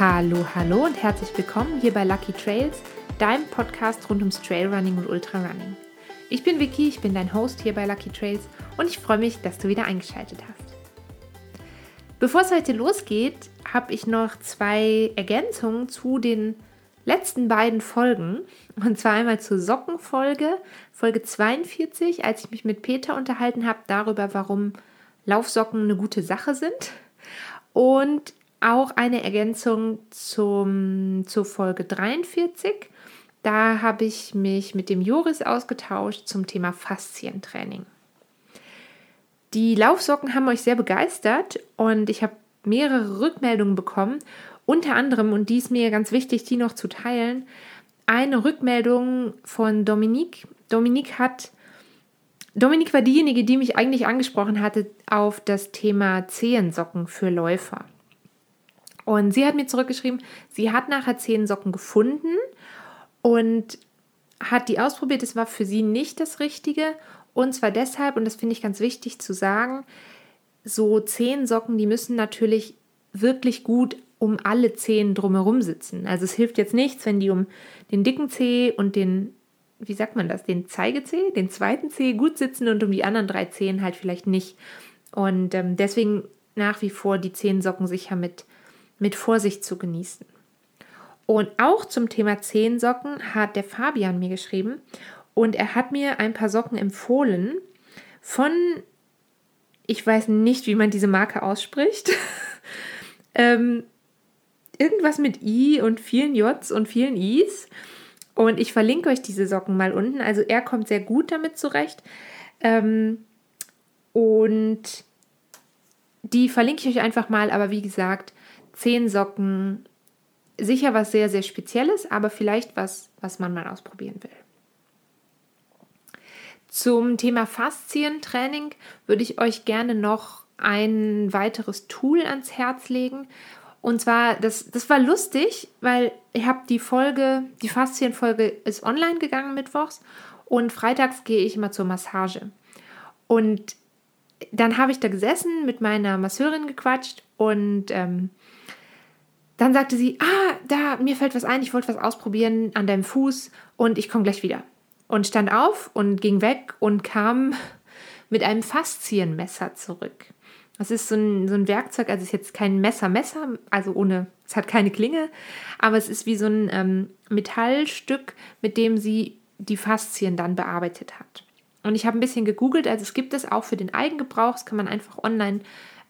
Hallo, hallo und herzlich willkommen hier bei Lucky Trails, deinem Podcast rund ums Trailrunning und Ultrarunning. Ich bin Vicky, ich bin dein Host hier bei Lucky Trails und ich freue mich, dass du wieder eingeschaltet hast. Bevor es heute losgeht, habe ich noch zwei Ergänzungen zu den letzten beiden Folgen. Und zwar einmal zur Sockenfolge, Folge 42, als ich mich mit Peter unterhalten habe darüber, warum Laufsocken eine gute Sache sind. Und auch eine Ergänzung zum, zur Folge 43. Da habe ich mich mit dem Joris ausgetauscht zum Thema Faszientraining. Die Laufsocken haben euch sehr begeistert und ich habe mehrere Rückmeldungen bekommen. Unter anderem, und die ist mir ganz wichtig, die noch zu teilen, eine Rückmeldung von Dominique. Dominique hat Dominik war diejenige, die mich eigentlich angesprochen hatte auf das Thema Zehensocken für Läufer. Und sie hat mir zurückgeschrieben, sie hat nachher Zehensocken gefunden und hat die ausprobiert. Es war für sie nicht das Richtige. Und zwar deshalb, und das finde ich ganz wichtig zu sagen, so Zehensocken, die müssen natürlich wirklich gut um alle Zehen drumherum sitzen. Also es hilft jetzt nichts, wenn die um den dicken Zeh und den, wie sagt man das, den Zeigezeh, den zweiten Zeh gut sitzen und um die anderen drei Zehen halt vielleicht nicht. Und ähm, deswegen nach wie vor die Zehensocken sicher mit mit Vorsicht zu genießen. Und auch zum Thema Zehensocken hat der Fabian mir geschrieben und er hat mir ein paar Socken empfohlen von, ich weiß nicht, wie man diese Marke ausspricht, ähm, irgendwas mit I und vielen Js und vielen Is. Und ich verlinke euch diese Socken mal unten. Also er kommt sehr gut damit zurecht. Ähm, und die verlinke ich euch einfach mal. Aber wie gesagt, Zehensocken sicher was sehr, sehr Spezielles, aber vielleicht was, was man mal ausprobieren will. Zum Thema Faszientraining würde ich euch gerne noch ein weiteres Tool ans Herz legen. Und zwar, das, das war lustig, weil ich habe die Folge, die Faszienfolge ist online gegangen mittwochs und freitags gehe ich immer zur Massage. Und dann habe ich da gesessen, mit meiner Masseurin gequatscht und ähm, dann sagte sie, ah, da, mir fällt was ein, ich wollte was ausprobieren an deinem Fuß und ich komme gleich wieder. Und stand auf und ging weg und kam mit einem Faszienmesser zurück. Das ist so ein, so ein Werkzeug, also es ist jetzt kein Messer, Messer, also ohne, es hat keine Klinge, aber es ist wie so ein ähm, Metallstück, mit dem sie die Faszien dann bearbeitet hat. Und ich habe ein bisschen gegoogelt, also es gibt es auch für den Eigengebrauch, das kann man einfach online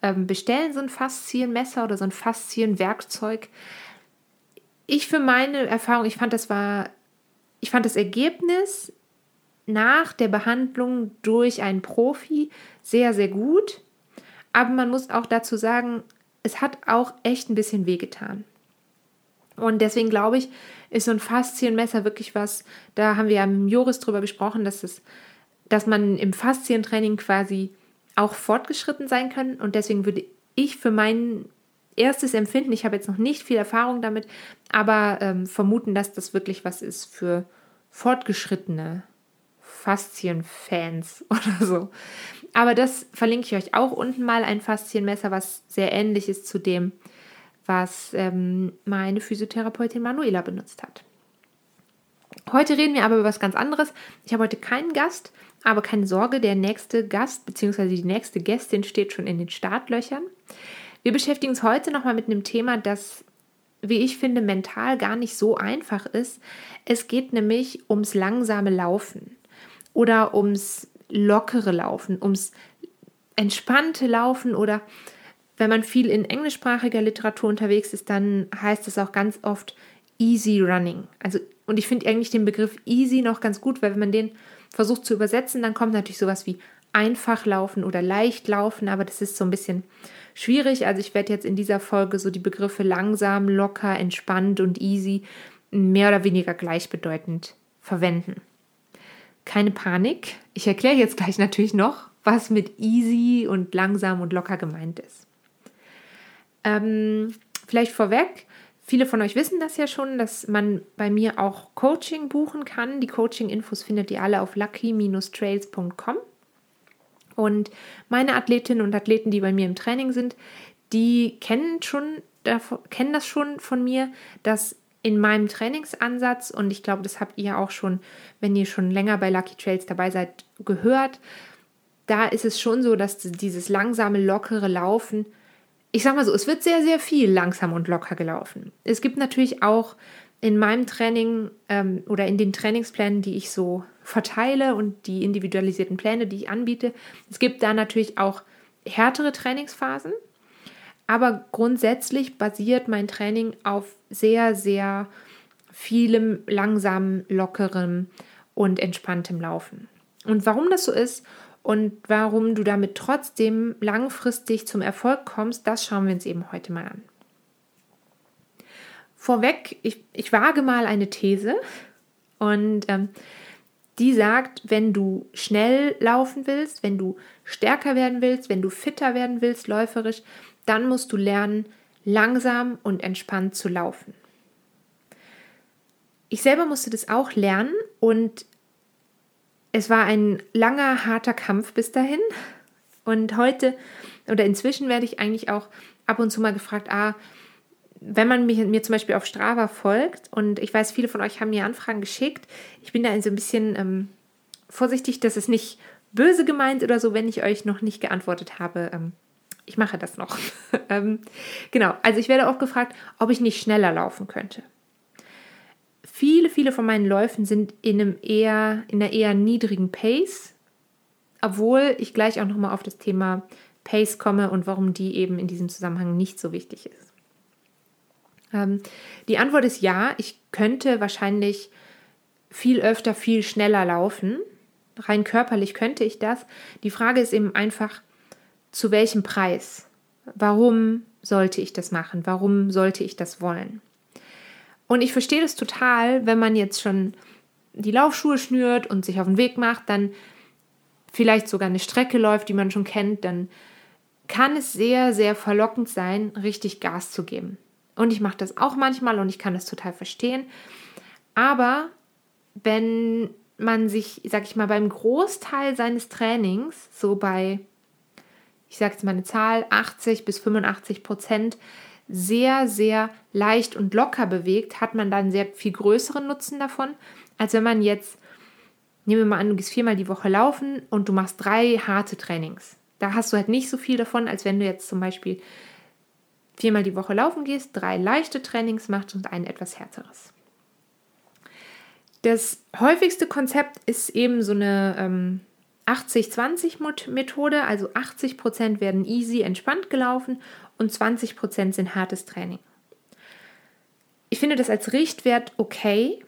ähm, bestellen, so ein Faszienmesser oder so ein Faszienwerkzeug. Ich für meine Erfahrung, ich fand das war, ich fand das Ergebnis nach der Behandlung durch einen Profi sehr, sehr gut. Aber man muss auch dazu sagen, es hat auch echt ein bisschen wehgetan. Und deswegen glaube ich, ist so ein Faszienmesser wirklich was, da haben wir ja mit Joris drüber gesprochen, dass, es, dass man im Faszientraining quasi auch fortgeschritten sein können. Und deswegen würde ich für mein erstes Empfinden, ich habe jetzt noch nicht viel Erfahrung damit, aber ähm, vermuten, dass das wirklich was ist für fortgeschrittene Faszienfans oder so. Aber das verlinke ich euch auch unten mal, ein Faszienmesser, was sehr ähnlich ist zu dem, was ähm, meine Physiotherapeutin Manuela benutzt hat. Heute reden wir aber über was ganz anderes. Ich habe heute keinen Gast, aber keine Sorge, der nächste Gast bzw. die nächste Gästin steht schon in den Startlöchern. Wir beschäftigen uns heute nochmal mit einem Thema, das, wie ich finde, mental gar nicht so einfach ist. Es geht nämlich ums langsame Laufen oder ums lockere Laufen, ums entspannte Laufen oder wenn man viel in englischsprachiger Literatur unterwegs ist, dann heißt es auch ganz oft easy running. Also und ich finde eigentlich den Begriff easy noch ganz gut, weil wenn man den versucht zu übersetzen, dann kommt natürlich sowas wie einfach laufen oder leicht laufen, aber das ist so ein bisschen schwierig. Also ich werde jetzt in dieser Folge so die Begriffe langsam, locker, entspannt und easy mehr oder weniger gleichbedeutend verwenden. Keine Panik. Ich erkläre jetzt gleich natürlich noch, was mit easy und langsam und locker gemeint ist. Ähm, vielleicht vorweg, Viele von euch wissen das ja schon, dass man bei mir auch Coaching buchen kann. Die Coaching-Infos findet ihr alle auf lucky-trails.com. Und meine Athletinnen und Athleten, die bei mir im Training sind, die kennen schon kennen das schon von mir, dass in meinem Trainingsansatz, und ich glaube, das habt ihr auch schon, wenn ihr schon länger bei Lucky Trails dabei seid, gehört, da ist es schon so, dass dieses langsame, lockere Laufen, ich sag mal so, es wird sehr, sehr viel langsam und locker gelaufen. Es gibt natürlich auch in meinem Training ähm, oder in den Trainingsplänen, die ich so verteile und die individualisierten Pläne, die ich anbiete, es gibt da natürlich auch härtere Trainingsphasen. Aber grundsätzlich basiert mein Training auf sehr, sehr vielem langsamem, lockerem und entspanntem Laufen. Und warum das so ist und warum du damit trotzdem langfristig zum Erfolg kommst, das schauen wir uns eben heute mal an. Vorweg, ich, ich wage mal eine These und ähm, die sagt, wenn du schnell laufen willst, wenn du stärker werden willst, wenn du fitter werden willst, läuferisch, dann musst du lernen, langsam und entspannt zu laufen. Ich selber musste das auch lernen und es war ein langer, harter Kampf bis dahin. Und heute oder inzwischen werde ich eigentlich auch ab und zu mal gefragt, ah, wenn man mir, mir zum Beispiel auf Strava folgt und ich weiß, viele von euch haben mir Anfragen geschickt, ich bin da so ein bisschen ähm, vorsichtig, dass es nicht böse gemeint oder so, wenn ich euch noch nicht geantwortet habe. Ähm, ich mache das noch. ähm, genau, also ich werde auch gefragt, ob ich nicht schneller laufen könnte. Viele, viele von meinen Läufen sind in einem eher, in einer eher niedrigen Pace, obwohl ich gleich auch nochmal auf das Thema Pace komme und warum die eben in diesem Zusammenhang nicht so wichtig ist. Ähm, die Antwort ist ja, ich könnte wahrscheinlich viel öfter, viel schneller laufen. Rein körperlich könnte ich das. Die Frage ist eben einfach, zu welchem Preis? Warum sollte ich das machen? Warum sollte ich das wollen? Und ich verstehe das total, wenn man jetzt schon die Laufschuhe schnürt und sich auf den Weg macht, dann vielleicht sogar eine Strecke läuft, die man schon kennt, dann kann es sehr, sehr verlockend sein, richtig Gas zu geben. Und ich mache das auch manchmal und ich kann das total verstehen. Aber wenn man sich, sag ich mal, beim Großteil seines Trainings, so bei ich sage jetzt mal eine Zahl, 80 bis 85 Prozent sehr, sehr leicht und locker bewegt, hat man dann sehr viel größeren Nutzen davon, als wenn man jetzt, nehmen wir mal an, du gehst viermal die Woche laufen und du machst drei harte Trainings. Da hast du halt nicht so viel davon, als wenn du jetzt zum Beispiel viermal die Woche laufen gehst, drei leichte Trainings machst und ein etwas härteres. Das häufigste Konzept ist eben so eine ähm, 80-20-Methode, also 80% werden easy, entspannt gelaufen und 20% sind hartes Training. Ich finde das als Richtwert okay,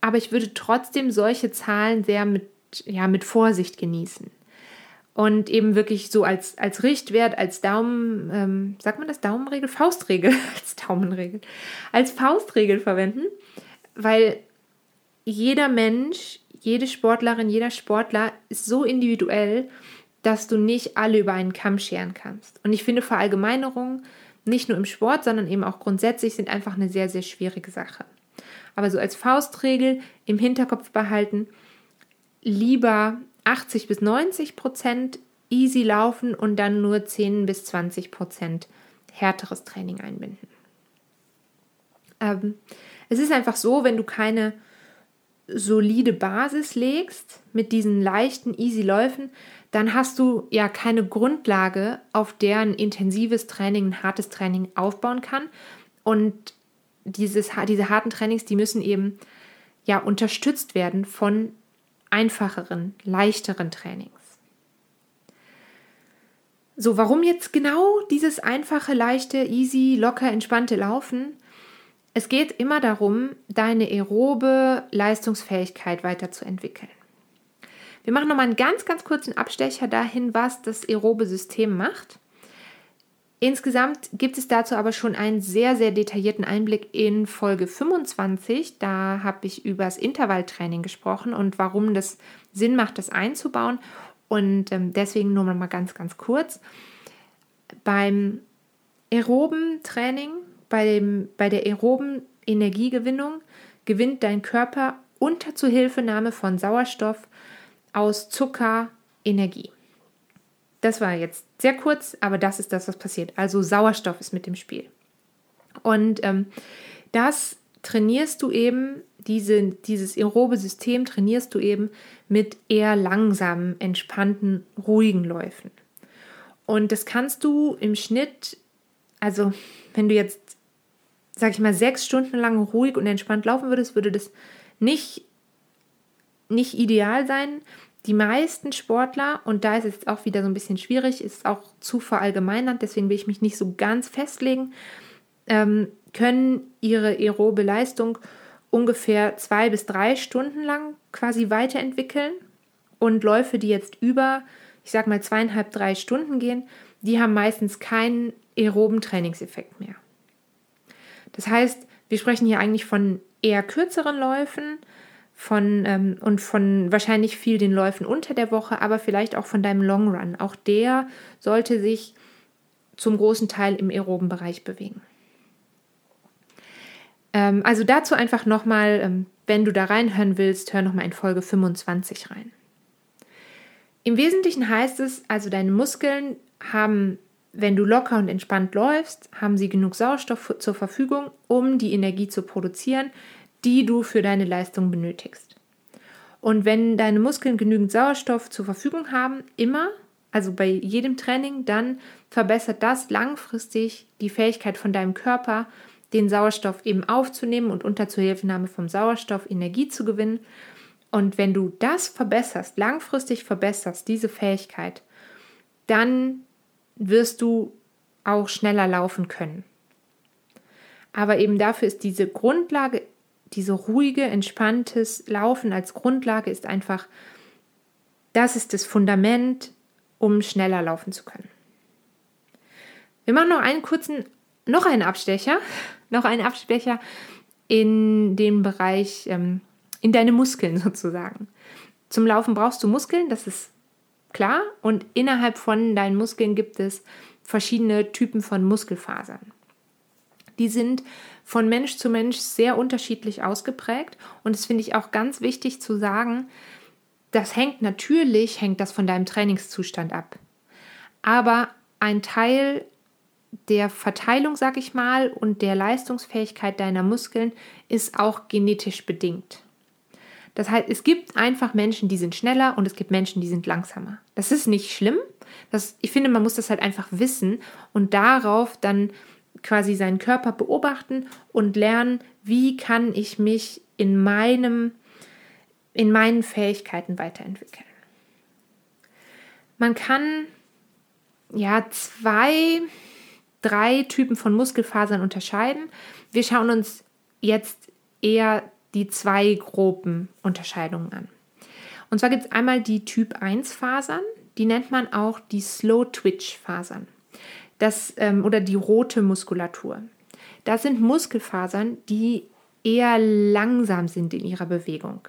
aber ich würde trotzdem solche Zahlen sehr mit, ja, mit Vorsicht genießen. Und eben wirklich so als, als Richtwert, als Daumen, ähm, sagt man das Daumenregel? Faustregel, als Daumenregel, als Faustregel verwenden, weil jeder Mensch jede Sportlerin, jeder Sportler ist so individuell, dass du nicht alle über einen Kamm scheren kannst. Und ich finde Verallgemeinerungen nicht nur im Sport, sondern eben auch grundsätzlich sind einfach eine sehr, sehr schwierige Sache. Aber so als Faustregel im Hinterkopf behalten, lieber 80 bis 90 Prozent easy laufen und dann nur 10 bis 20 Prozent härteres Training einbinden. Ähm, es ist einfach so, wenn du keine solide Basis legst mit diesen leichten, easy Läufen, dann hast du ja keine Grundlage, auf der ein intensives Training, ein hartes Training aufbauen kann. Und dieses, diese harten Trainings, die müssen eben ja unterstützt werden von einfacheren, leichteren Trainings. So, warum jetzt genau dieses einfache, leichte, easy, locker, entspannte Laufen? Es geht immer darum, deine aerobe Leistungsfähigkeit weiterzuentwickeln. Wir machen nochmal einen ganz, ganz kurzen Abstecher dahin, was das aerobe System macht. Insgesamt gibt es dazu aber schon einen sehr, sehr detaillierten Einblick in Folge 25. Da habe ich über das Intervalltraining gesprochen und warum das Sinn macht, das einzubauen. Und ähm, deswegen nur mal ganz, ganz kurz. Beim aeroben Training bei, dem, bei der aeroben Energiegewinnung gewinnt dein Körper unter Zuhilfenahme von Sauerstoff aus Zucker Energie. Das war jetzt sehr kurz, aber das ist das, was passiert. Also Sauerstoff ist mit dem Spiel. Und ähm, das trainierst du eben, diese, dieses aerobe System trainierst du eben mit eher langsamen, entspannten, ruhigen Läufen. Und das kannst du im Schnitt, also wenn du jetzt, sag ich mal, sechs Stunden lang ruhig und entspannt laufen würdest, würde das nicht, nicht ideal sein. Die meisten Sportler, und da ist es auch wieder so ein bisschen schwierig, ist auch zu verallgemeinert, deswegen will ich mich nicht so ganz festlegen, ähm, können ihre aerobe Leistung ungefähr zwei bis drei Stunden lang quasi weiterentwickeln. Und Läufe, die jetzt über, ich sag mal, zweieinhalb, drei Stunden gehen, die haben meistens keinen aeroben Trainingseffekt mehr. Das heißt, wir sprechen hier eigentlich von eher kürzeren Läufen von, ähm, und von wahrscheinlich viel den Läufen unter der Woche, aber vielleicht auch von deinem Long Run. Auch der sollte sich zum großen Teil im aeroben Bereich bewegen. Ähm, also dazu einfach nochmal, ähm, wenn du da reinhören willst, hör nochmal in Folge 25 rein. Im Wesentlichen heißt es, also deine Muskeln haben, wenn du locker und entspannt läufst, haben sie genug Sauerstoff zur Verfügung, um die Energie zu produzieren, die du für deine Leistung benötigst. Und wenn deine Muskeln genügend Sauerstoff zur Verfügung haben, immer, also bei jedem Training, dann verbessert das langfristig die Fähigkeit von deinem Körper, den Sauerstoff eben aufzunehmen und unter Zuhilfenahme vom Sauerstoff Energie zu gewinnen. Und wenn du das verbesserst, langfristig verbesserst, diese Fähigkeit, dann wirst du auch schneller laufen können. Aber eben dafür ist diese Grundlage, diese ruhige, entspanntes Laufen als Grundlage ist einfach, das ist das Fundament, um schneller laufen zu können. Wir machen noch einen kurzen, noch einen Abstecher noch ein Abspecher in den Bereich, ähm, in deine Muskeln sozusagen. Zum Laufen brauchst du Muskeln, das ist klar. Und innerhalb von deinen Muskeln gibt es verschiedene Typen von Muskelfasern. Die sind von Mensch zu Mensch sehr unterschiedlich ausgeprägt. Und das finde ich auch ganz wichtig zu sagen. Das hängt natürlich, hängt das von deinem Trainingszustand ab. Aber ein Teil der Verteilung, sag ich mal, und der Leistungsfähigkeit deiner Muskeln ist auch genetisch bedingt. Das heißt, es gibt einfach Menschen, die sind schneller und es gibt Menschen, die sind langsamer. Das ist nicht schlimm. Das, ich finde, man muss das halt einfach wissen und darauf dann quasi seinen Körper beobachten und lernen, wie kann ich mich in meinem, in meinen Fähigkeiten weiterentwickeln. Man kann ja zwei drei Typen von Muskelfasern unterscheiden. Wir schauen uns jetzt eher die zwei groben Unterscheidungen an. Und zwar gibt es einmal die Typ 1 Fasern, die nennt man auch die Slow Twitch Fasern. Das, ähm, oder die rote Muskulatur. Das sind Muskelfasern, die eher langsam sind in ihrer Bewegung.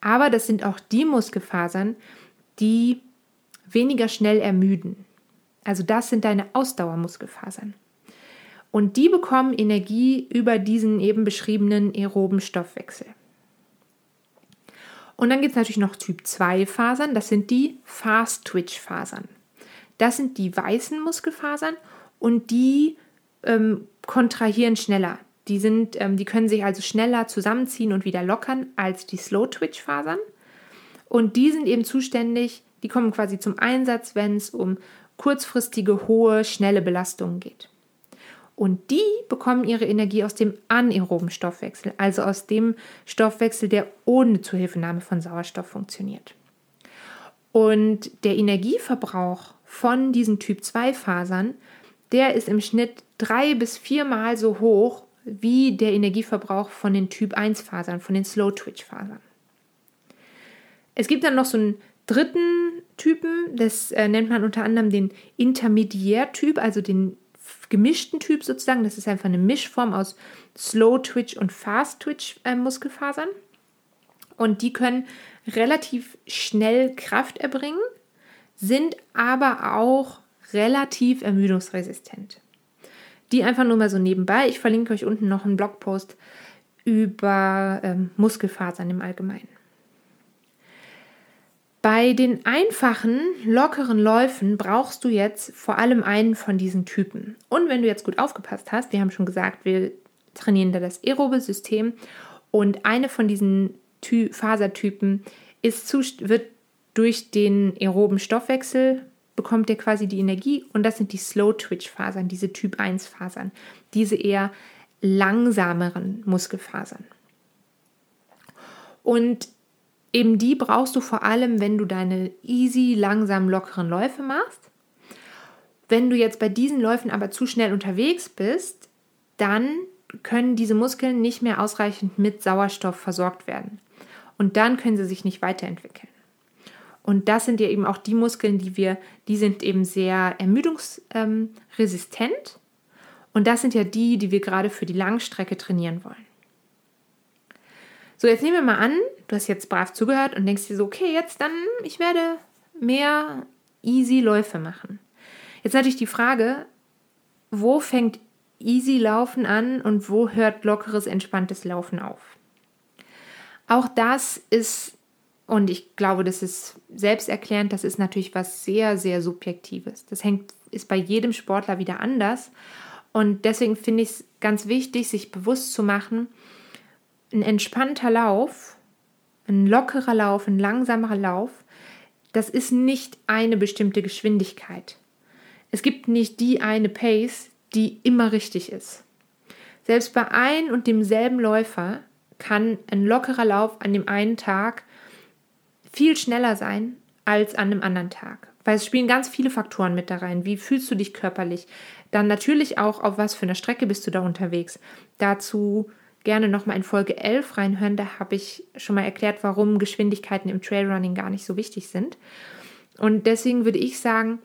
Aber das sind auch die Muskelfasern, die weniger schnell ermüden. Also das sind deine Ausdauermuskelfasern. Und die bekommen Energie über diesen eben beschriebenen aeroben Stoffwechsel. Und dann gibt es natürlich noch Typ 2 Fasern, das sind die Fast Twitch Fasern. Das sind die weißen Muskelfasern und die ähm, kontrahieren schneller. Die, sind, ähm, die können sich also schneller zusammenziehen und wieder lockern als die Slow Twitch Fasern. Und die sind eben zuständig, die kommen quasi zum Einsatz, wenn es um kurzfristige, hohe, schnelle Belastungen geht. Und die bekommen ihre Energie aus dem anaeroben Stoffwechsel, also aus dem Stoffwechsel, der ohne Zuhilfenahme von Sauerstoff funktioniert. Und der Energieverbrauch von diesen Typ-2-Fasern, der ist im Schnitt drei bis viermal so hoch wie der Energieverbrauch von den Typ-1-Fasern, von den Slow-Twitch-Fasern. Es gibt dann noch so einen dritten Typen. Das äh, nennt man unter anderem den Intermediärtyp, also den gemischten Typ sozusagen. Das ist einfach eine Mischform aus Slow Twitch und Fast Twitch äh, Muskelfasern. Und die können relativ schnell Kraft erbringen, sind aber auch relativ ermüdungsresistent. Die einfach nur mal so nebenbei. Ich verlinke euch unten noch einen Blogpost über ähm, Muskelfasern im Allgemeinen. Bei den einfachen, lockeren Läufen brauchst du jetzt vor allem einen von diesen Typen. Und wenn du jetzt gut aufgepasst hast, wir haben schon gesagt, wir trainieren da das aerobe System und eine von diesen Ty Fasertypen ist zu, wird durch den aeroben Stoffwechsel bekommt er quasi die Energie und das sind die Slow Twitch Fasern, diese Typ 1 Fasern, diese eher langsameren Muskelfasern. Und eben die brauchst du vor allem, wenn du deine easy, langsam, lockeren Läufe machst. Wenn du jetzt bei diesen Läufen aber zu schnell unterwegs bist, dann können diese Muskeln nicht mehr ausreichend mit Sauerstoff versorgt werden. Und dann können sie sich nicht weiterentwickeln. Und das sind ja eben auch die Muskeln, die wir, die sind eben sehr ermüdungsresistent. Und das sind ja die, die wir gerade für die Langstrecke trainieren wollen. So, jetzt nehmen wir mal an, du hast jetzt brav zugehört und denkst dir so, okay, jetzt dann, ich werde mehr easy Läufe machen. Jetzt natürlich die Frage, wo fängt easy Laufen an und wo hört lockeres, entspanntes Laufen auf? Auch das ist, und ich glaube, das ist selbsterklärend, das ist natürlich was sehr, sehr Subjektives. Das hängt, ist bei jedem Sportler wieder anders. Und deswegen finde ich es ganz wichtig, sich bewusst zu machen, ein entspannter Lauf, ein lockerer Lauf, ein langsamerer Lauf, das ist nicht eine bestimmte Geschwindigkeit. Es gibt nicht die eine Pace, die immer richtig ist. Selbst bei ein und demselben Läufer kann ein lockerer Lauf an dem einen Tag viel schneller sein als an dem anderen Tag. Weil es spielen ganz viele Faktoren mit da rein. Wie fühlst du dich körperlich? Dann natürlich auch, auf was für einer Strecke bist du da unterwegs. Dazu gerne nochmal in Folge 11 reinhören. Da habe ich schon mal erklärt, warum Geschwindigkeiten im Trailrunning gar nicht so wichtig sind. Und deswegen würde ich sagen,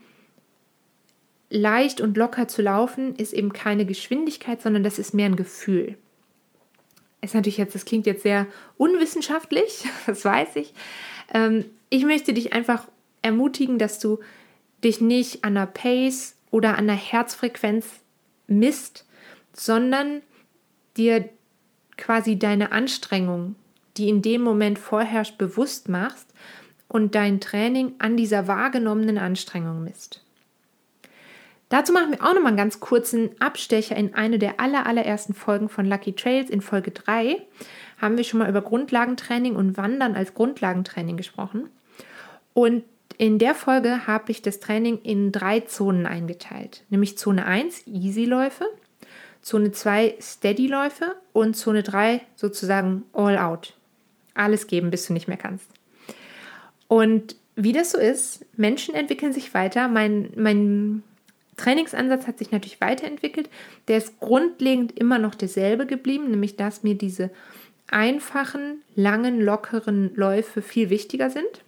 leicht und locker zu laufen ist eben keine Geschwindigkeit, sondern das ist mehr ein Gefühl. Ist natürlich jetzt, das klingt jetzt sehr unwissenschaftlich, das weiß ich. Ähm, ich möchte dich einfach ermutigen, dass du dich nicht an der Pace oder an der Herzfrequenz misst, sondern dir quasi deine Anstrengung, die in dem Moment vorherrscht, bewusst machst und dein Training an dieser wahrgenommenen Anstrengung misst. Dazu machen wir auch nochmal einen ganz kurzen Abstecher in eine der aller, allerersten Folgen von Lucky Trails. In Folge 3 haben wir schon mal über Grundlagentraining und Wandern als Grundlagentraining gesprochen. Und in der Folge habe ich das Training in drei Zonen eingeteilt, nämlich Zone 1 Easy-Läufe, Zone 2 Steady-Läufe und Zone 3 sozusagen All-Out. Alles geben, bis du nicht mehr kannst. Und wie das so ist, Menschen entwickeln sich weiter. Mein, mein Trainingsansatz hat sich natürlich weiterentwickelt. Der ist grundlegend immer noch derselbe geblieben, nämlich dass mir diese einfachen, langen, lockeren Läufe viel wichtiger sind.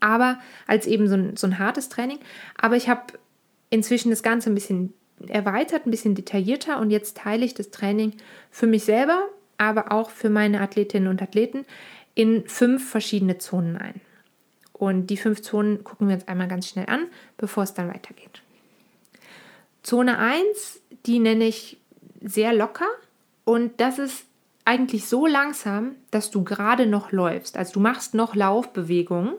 Aber als eben so ein, so ein hartes Training. Aber ich habe inzwischen das Ganze ein bisschen erweitert, ein bisschen detaillierter und jetzt teile ich das Training für mich selber, aber auch für meine Athletinnen und Athleten in fünf verschiedene Zonen ein. Und die fünf Zonen gucken wir uns einmal ganz schnell an, bevor es dann weitergeht. Zone 1, die nenne ich sehr locker und das ist eigentlich so langsam, dass du gerade noch läufst. Also du machst noch Laufbewegungen,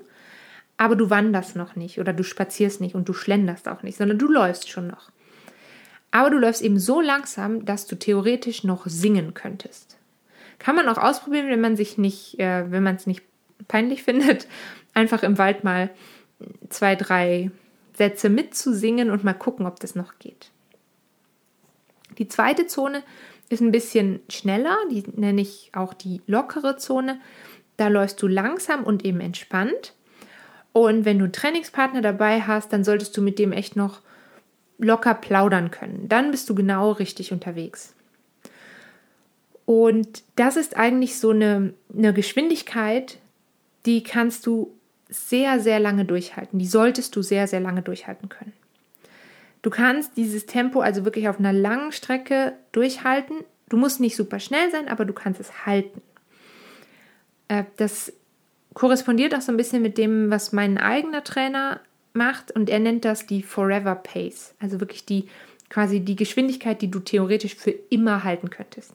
aber du wanderst noch nicht oder du spazierst nicht und du schlenderst auch nicht, sondern du läufst schon noch. Aber du läufst eben so langsam, dass du theoretisch noch singen könntest. Kann man auch ausprobieren, wenn man sich nicht, äh, wenn man es nicht peinlich findet, einfach im Wald mal zwei, drei Sätze mitzusingen und mal gucken, ob das noch geht. Die zweite Zone ist ein bisschen schneller, die nenne ich auch die lockere Zone. Da läufst du langsam und eben entspannt. Und wenn du einen Trainingspartner dabei hast, dann solltest du mit dem echt noch locker plaudern können. Dann bist du genau richtig unterwegs. Und das ist eigentlich so eine, eine Geschwindigkeit, die kannst du sehr, sehr lange durchhalten. Die solltest du sehr, sehr lange durchhalten können. Du kannst dieses Tempo also wirklich auf einer langen Strecke durchhalten. Du musst nicht super schnell sein, aber du kannst es halten. Äh, das korrespondiert auch so ein bisschen mit dem, was mein eigener Trainer macht und er nennt das die Forever Pace, also wirklich die quasi die Geschwindigkeit, die du theoretisch für immer halten könntest.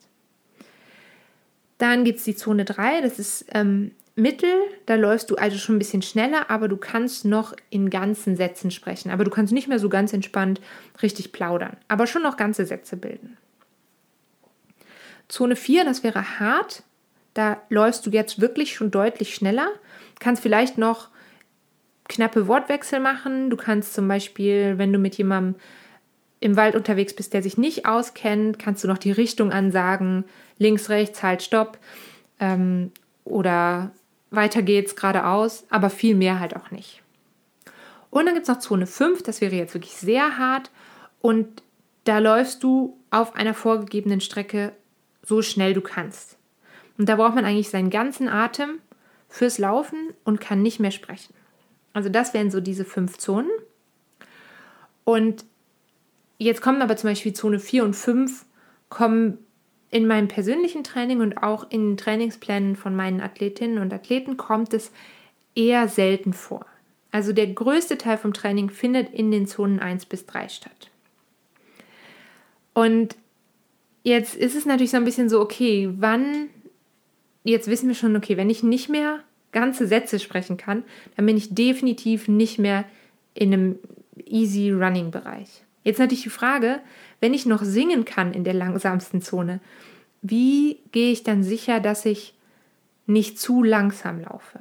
Dann gibt es die Zone 3, das ist ähm, Mittel, da läufst du also schon ein bisschen schneller, aber du kannst noch in ganzen Sätzen sprechen. Aber du kannst nicht mehr so ganz entspannt richtig plaudern, aber schon noch ganze Sätze bilden. Zone 4, das wäre hart. Da läufst du jetzt wirklich schon deutlich schneller. Kannst vielleicht noch knappe Wortwechsel machen. Du kannst zum Beispiel, wenn du mit jemandem im Wald unterwegs bist, der sich nicht auskennt, kannst du noch die Richtung ansagen. Links, rechts, halt, stopp. Ähm, oder weiter geht's geradeaus, aber viel mehr halt auch nicht. Und dann gibt es noch Zone 5, das wäre jetzt wirklich sehr hart. Und da läufst du auf einer vorgegebenen Strecke so schnell du kannst. Und da braucht man eigentlich seinen ganzen Atem fürs Laufen und kann nicht mehr sprechen. Also das wären so diese fünf Zonen. Und jetzt kommen aber zum Beispiel Zone 4 und 5 kommen in meinem persönlichen Training und auch in Trainingsplänen von meinen Athletinnen und Athleten kommt es eher selten vor. Also der größte Teil vom Training findet in den Zonen 1 bis 3 statt. Und jetzt ist es natürlich so ein bisschen so, okay, wann, jetzt wissen wir schon, okay, wenn ich nicht mehr ganze Sätze sprechen kann, dann bin ich definitiv nicht mehr in einem easy running Bereich. Jetzt natürlich die Frage, wenn ich noch singen kann in der langsamsten Zone, wie gehe ich dann sicher, dass ich nicht zu langsam laufe?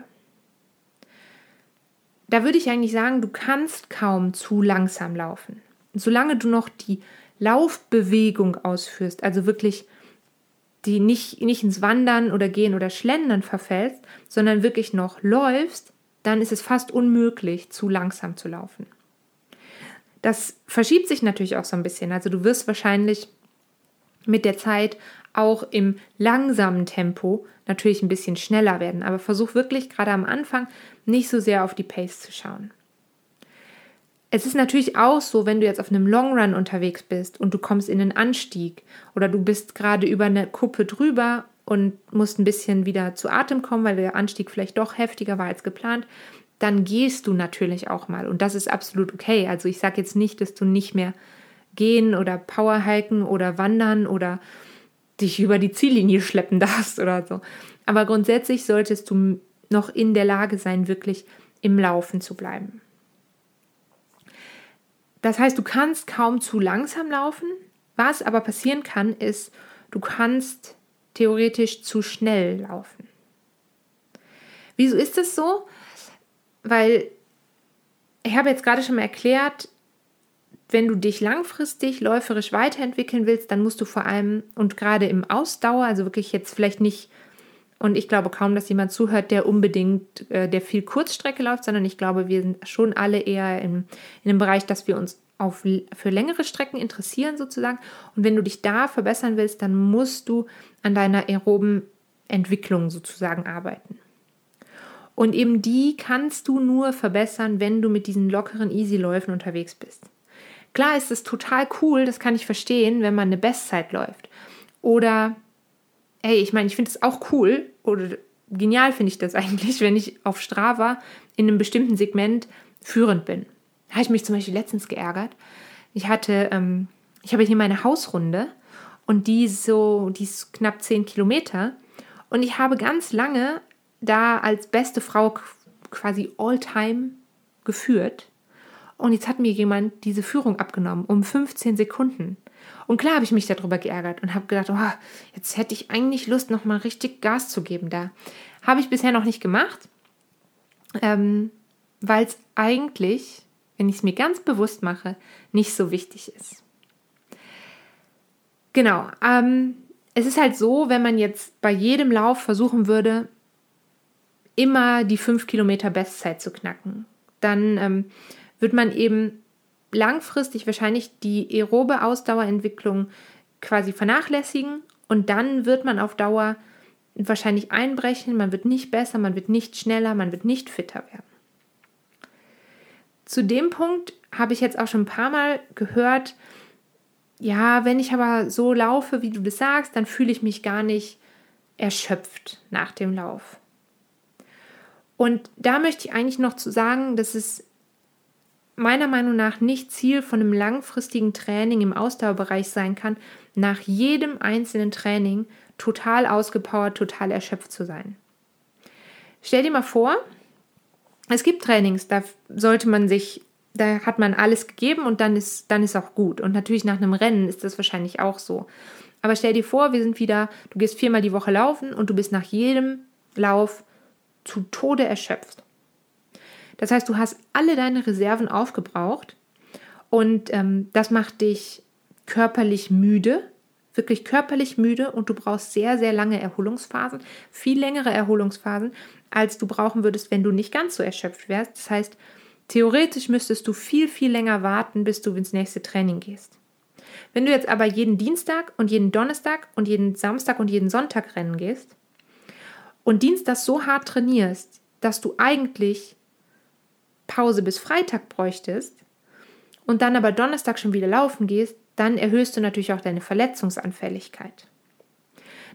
Da würde ich eigentlich sagen, du kannst kaum zu langsam laufen. Solange du noch die Laufbewegung ausführst, also wirklich die nicht, nicht ins Wandern oder Gehen oder Schlendern verfällst, sondern wirklich noch läufst, dann ist es fast unmöglich, zu langsam zu laufen. Das verschiebt sich natürlich auch so ein bisschen. Also du wirst wahrscheinlich mit der Zeit auch im langsamen Tempo natürlich ein bisschen schneller werden. Aber versuch wirklich gerade am Anfang nicht so sehr auf die Pace zu schauen. Es ist natürlich auch so, wenn du jetzt auf einem Long Run unterwegs bist und du kommst in einen Anstieg oder du bist gerade über eine Kuppe drüber und musst ein bisschen wieder zu Atem kommen, weil der Anstieg vielleicht doch heftiger war als geplant, dann gehst du natürlich auch mal. Und das ist absolut okay. Also ich sage jetzt nicht, dass du nicht mehr gehen oder Powerhiken oder wandern oder dich über die Ziellinie schleppen darfst oder so. Aber grundsätzlich solltest du noch in der Lage sein, wirklich im Laufen zu bleiben. Das heißt, du kannst kaum zu langsam laufen. Was aber passieren kann, ist, du kannst theoretisch zu schnell laufen. Wieso ist das so? Weil ich habe jetzt gerade schon mal erklärt, wenn du dich langfristig läuferisch weiterentwickeln willst, dann musst du vor allem und gerade im Ausdauer, also wirklich jetzt vielleicht nicht, und ich glaube kaum, dass jemand zuhört, der unbedingt, äh, der viel Kurzstrecke läuft, sondern ich glaube, wir sind schon alle eher in, in dem Bereich, dass wir uns auf, für längere Strecken interessieren sozusagen. Und wenn du dich da verbessern willst, dann musst du an deiner aeroben Entwicklung sozusagen arbeiten. Und eben die kannst du nur verbessern, wenn du mit diesen lockeren Easy-Läufen unterwegs bist. Klar ist es total cool, das kann ich verstehen, wenn man eine Bestzeit läuft. Oder, hey, ich meine, ich finde es auch cool oder genial finde ich das eigentlich, wenn ich auf Strava in einem bestimmten Segment führend bin. Da habe ich mich zum Beispiel letztens geärgert. Ich hatte, ähm, ich habe hier meine Hausrunde und die so, die ist knapp 10 Kilometer. Und ich habe ganz lange da als beste Frau quasi all-time geführt. Und jetzt hat mir jemand diese Führung abgenommen um 15 Sekunden. Und klar habe ich mich darüber geärgert und habe gedacht, oh, jetzt hätte ich eigentlich Lust, nochmal richtig Gas zu geben da. Habe ich bisher noch nicht gemacht, ähm, weil es eigentlich, wenn ich es mir ganz bewusst mache, nicht so wichtig ist. Genau. Ähm, es ist halt so, wenn man jetzt bei jedem Lauf versuchen würde, immer die 5 Kilometer Bestzeit zu knacken. Dann ähm, wird man eben langfristig wahrscheinlich die aerobe Ausdauerentwicklung quasi vernachlässigen und dann wird man auf Dauer wahrscheinlich einbrechen, man wird nicht besser, man wird nicht schneller, man wird nicht fitter werden. Zu dem Punkt habe ich jetzt auch schon ein paar Mal gehört, ja, wenn ich aber so laufe, wie du das sagst, dann fühle ich mich gar nicht erschöpft nach dem Lauf. Und da möchte ich eigentlich noch zu sagen, dass es meiner Meinung nach nicht Ziel von einem langfristigen Training im Ausdauerbereich sein kann, nach jedem einzelnen Training total ausgepowert, total erschöpft zu sein. Stell dir mal vor, es gibt Trainings, da sollte man sich, da hat man alles gegeben und dann ist, dann ist auch gut. Und natürlich nach einem Rennen ist das wahrscheinlich auch so. Aber stell dir vor, wir sind wieder, du gehst viermal die Woche laufen und du bist nach jedem Lauf zu Tode erschöpft. Das heißt, du hast alle deine Reserven aufgebraucht und ähm, das macht dich körperlich müde, wirklich körperlich müde und du brauchst sehr, sehr lange Erholungsphasen, viel längere Erholungsphasen, als du brauchen würdest, wenn du nicht ganz so erschöpft wärst. Das heißt, theoretisch müsstest du viel, viel länger warten, bis du ins nächste Training gehst. Wenn du jetzt aber jeden Dienstag und jeden Donnerstag und jeden Samstag und jeden Sonntag rennen gehst und Dienstag so hart trainierst, dass du eigentlich Pause bis Freitag bräuchtest und dann aber Donnerstag schon wieder laufen gehst, dann erhöhst du natürlich auch deine Verletzungsanfälligkeit.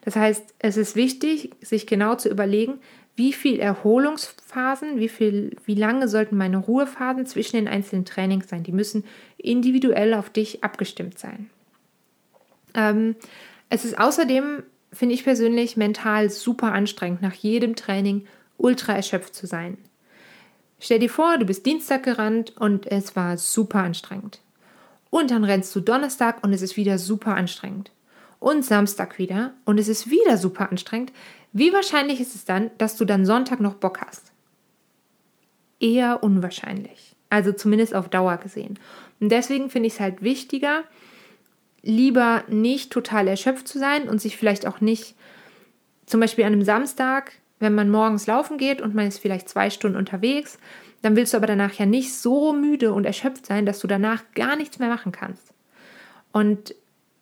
Das heißt, es ist wichtig, sich genau zu überlegen, wie viel Erholungsphasen, wie viel, wie lange sollten meine Ruhephasen zwischen den einzelnen Trainings sein. Die müssen individuell auf dich abgestimmt sein. Ähm, es ist außerdem, finde ich persönlich, mental super anstrengend, nach jedem Training ultra erschöpft zu sein. Stell dir vor, du bist Dienstag gerannt und es war super anstrengend. Und dann rennst du Donnerstag und es ist wieder super anstrengend. Und Samstag wieder und es ist wieder super anstrengend. Wie wahrscheinlich ist es dann, dass du dann Sonntag noch Bock hast? Eher unwahrscheinlich. Also zumindest auf Dauer gesehen. Und deswegen finde ich es halt wichtiger, lieber nicht total erschöpft zu sein und sich vielleicht auch nicht, zum Beispiel an einem Samstag, wenn man morgens laufen geht und man ist vielleicht zwei Stunden unterwegs, dann willst du aber danach ja nicht so müde und erschöpft sein, dass du danach gar nichts mehr machen kannst. Und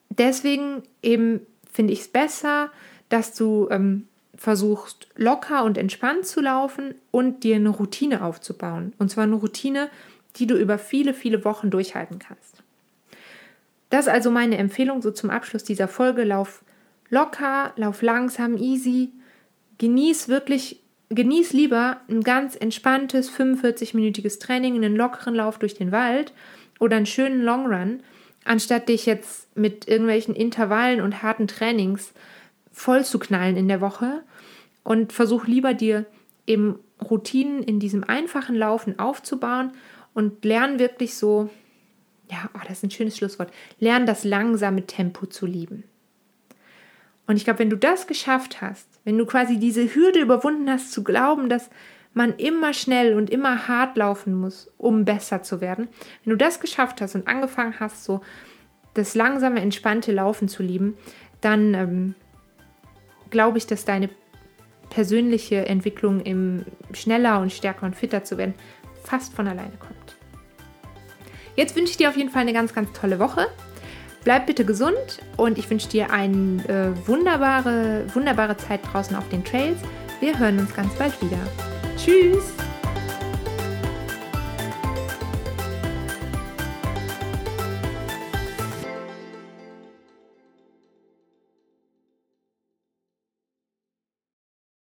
deswegen eben finde ich es besser, dass du ähm, versuchst, locker und entspannt zu laufen und dir eine Routine aufzubauen. Und zwar eine Routine, die du über viele, viele Wochen durchhalten kannst. Das ist also meine Empfehlung so zum Abschluss dieser Folge. Lauf locker, lauf langsam, easy. Genieß wirklich, genieß lieber ein ganz entspanntes 45-minütiges Training, einen lockeren Lauf durch den Wald oder einen schönen Long Run, anstatt dich jetzt mit irgendwelchen Intervallen und harten Trainings voll zu knallen in der Woche und versuch lieber dir eben Routinen in diesem einfachen Laufen aufzubauen und lern wirklich so, ja, oh, das ist ein schönes Schlusswort, lern das langsame Tempo zu lieben. Und ich glaube, wenn du das geschafft hast, wenn du quasi diese Hürde überwunden hast, zu glauben, dass man immer schnell und immer hart laufen muss, um besser zu werden, wenn du das geschafft hast und angefangen hast, so das langsame, entspannte Laufen zu lieben, dann ähm, glaube ich, dass deine persönliche Entwicklung im schneller und stärker und fitter zu werden fast von alleine kommt. Jetzt wünsche ich dir auf jeden Fall eine ganz, ganz tolle Woche. Bleib bitte gesund und ich wünsche dir eine äh, wunderbare, wunderbare Zeit draußen auf den Trails. Wir hören uns ganz bald wieder. Tschüss!